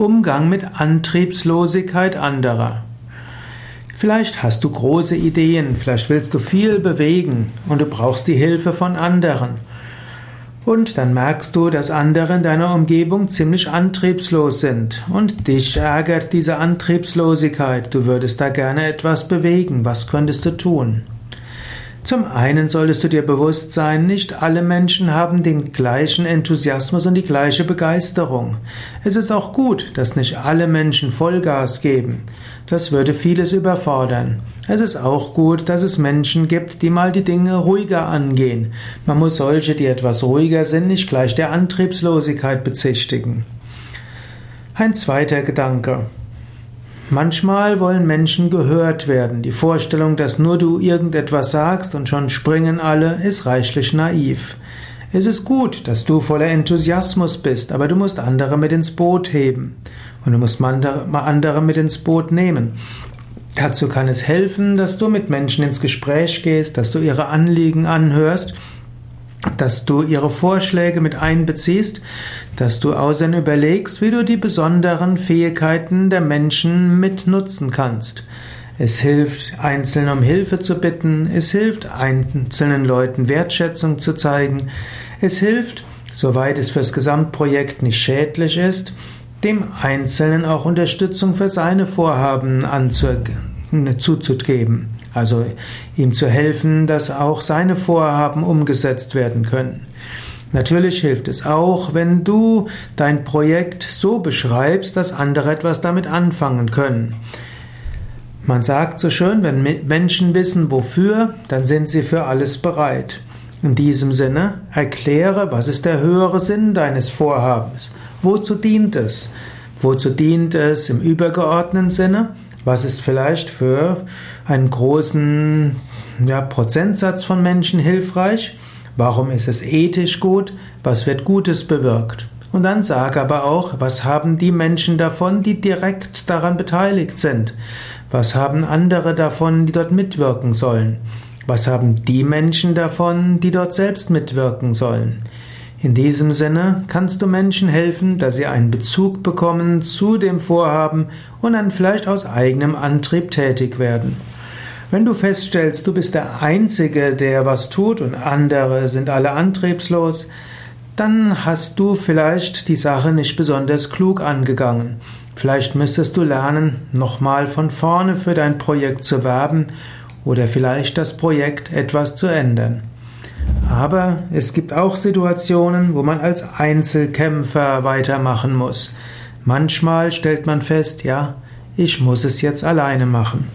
Umgang mit Antriebslosigkeit anderer. Vielleicht hast du große Ideen, vielleicht willst du viel bewegen und du brauchst die Hilfe von anderen. Und dann merkst du, dass andere in deiner Umgebung ziemlich antriebslos sind und dich ärgert diese Antriebslosigkeit. Du würdest da gerne etwas bewegen. Was könntest du tun? Zum einen solltest du dir bewusst sein, nicht alle Menschen haben den gleichen Enthusiasmus und die gleiche Begeisterung. Es ist auch gut, dass nicht alle Menschen Vollgas geben. Das würde vieles überfordern. Es ist auch gut, dass es Menschen gibt, die mal die Dinge ruhiger angehen. Man muss solche, die etwas ruhiger sind, nicht gleich der Antriebslosigkeit bezichtigen. Ein zweiter Gedanke. Manchmal wollen Menschen gehört werden. Die Vorstellung, dass nur du irgendetwas sagst und schon springen alle, ist reichlich naiv. Es ist gut, dass du voller Enthusiasmus bist, aber du musst andere mit ins Boot heben. Und du musst andere mit ins Boot nehmen. Dazu kann es helfen, dass du mit Menschen ins Gespräch gehst, dass du ihre Anliegen anhörst dass du ihre Vorschläge mit einbeziehst, dass du außerdem überlegst, wie du die besonderen Fähigkeiten der Menschen mit nutzen kannst. Es hilft, einzeln um Hilfe zu bitten, es hilft, einzelnen Leuten Wertschätzung zu zeigen, es hilft, soweit es fürs Gesamtprojekt nicht schädlich ist, dem Einzelnen auch Unterstützung für seine Vorhaben zuzugeben. Also ihm zu helfen, dass auch seine Vorhaben umgesetzt werden können. Natürlich hilft es auch, wenn du dein Projekt so beschreibst, dass andere etwas damit anfangen können. Man sagt so schön, wenn Menschen wissen wofür, dann sind sie für alles bereit. In diesem Sinne, erkläre, was ist der höhere Sinn deines Vorhabens? Wozu dient es? Wozu dient es im übergeordneten Sinne? Was ist vielleicht für einen großen ja, Prozentsatz von Menschen hilfreich? Warum ist es ethisch gut? Was wird Gutes bewirkt? Und dann sag aber auch, was haben die Menschen davon, die direkt daran beteiligt sind? Was haben andere davon, die dort mitwirken sollen? Was haben die Menschen davon, die dort selbst mitwirken sollen? In diesem Sinne kannst du Menschen helfen, dass sie einen Bezug bekommen zu dem Vorhaben und dann vielleicht aus eigenem Antrieb tätig werden. Wenn du feststellst, du bist der Einzige, der was tut und andere sind alle antriebslos, dann hast du vielleicht die Sache nicht besonders klug angegangen. Vielleicht müsstest du lernen, nochmal von vorne für dein Projekt zu werben oder vielleicht das Projekt etwas zu ändern. Aber es gibt auch Situationen, wo man als Einzelkämpfer weitermachen muss. Manchmal stellt man fest, ja, ich muss es jetzt alleine machen.